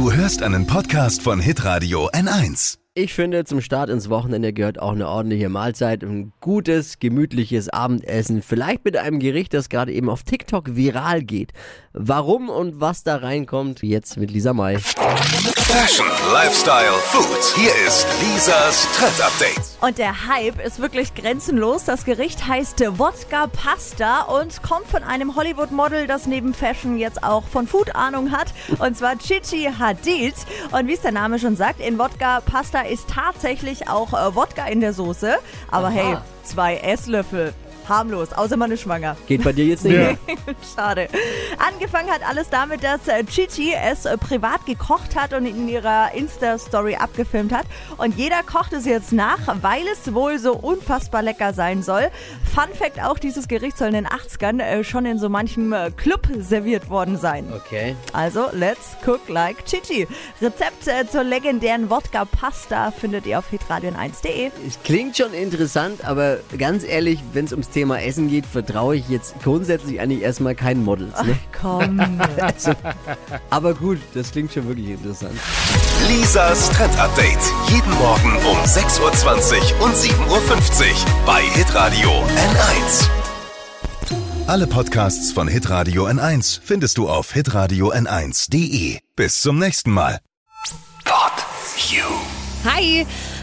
Du hörst einen Podcast von Hitradio N1. Ich finde, zum Start ins Wochenende gehört auch eine ordentliche Mahlzeit, ein gutes, gemütliches Abendessen, vielleicht mit einem Gericht, das gerade eben auf TikTok viral geht. Warum und was da reinkommt, jetzt mit Lisa May. Fashion, Lifestyle, Food. Hier ist Lisas Trend Update. Und der Hype ist wirklich grenzenlos. Das Gericht heißt Wodka Pasta und kommt von einem Hollywood-Model, das neben Fashion jetzt auch von Food Ahnung hat. Und zwar Chichi Hadid. Und wie es der Name schon sagt, in Wodka Pasta ist tatsächlich auch äh, Wodka in der Soße. Aber Aha. hey, zwei Esslöffel. Harmlos, außer man ist schwanger. Geht bei dir jetzt nicht mehr? Schade. Angefangen hat alles damit, dass äh, Chichi es äh, privat gekocht hat und in ihrer Insta-Story abgefilmt hat. Und jeder kocht es jetzt nach, weil es wohl so unfassbar lecker sein soll. Fun Fact auch, dieses Gericht soll in den 80ern äh, schon in so manchem äh, Club serviert worden sein. Okay. Also, let's cook like Chichi. Rezept äh, zur legendären Wodka-Pasta findet ihr auf hitradion1.de. Es klingt schon interessant, aber ganz ehrlich, wenn es ums Thema Essen geht, vertraue ich jetzt grundsätzlich eigentlich erstmal keinen Models. Ne? Komm. Also, aber gut, das klingt schon wirklich interessant. Lisas Trend Update. Jeden Morgen um 6.20 Uhr und 7.50 Uhr bei Hitradio N1. Alle Podcasts von Hitradio N1 findest du auf hitradio n1.de. Bis zum nächsten Mal. Pod You. Hi,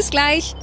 Bis gleich.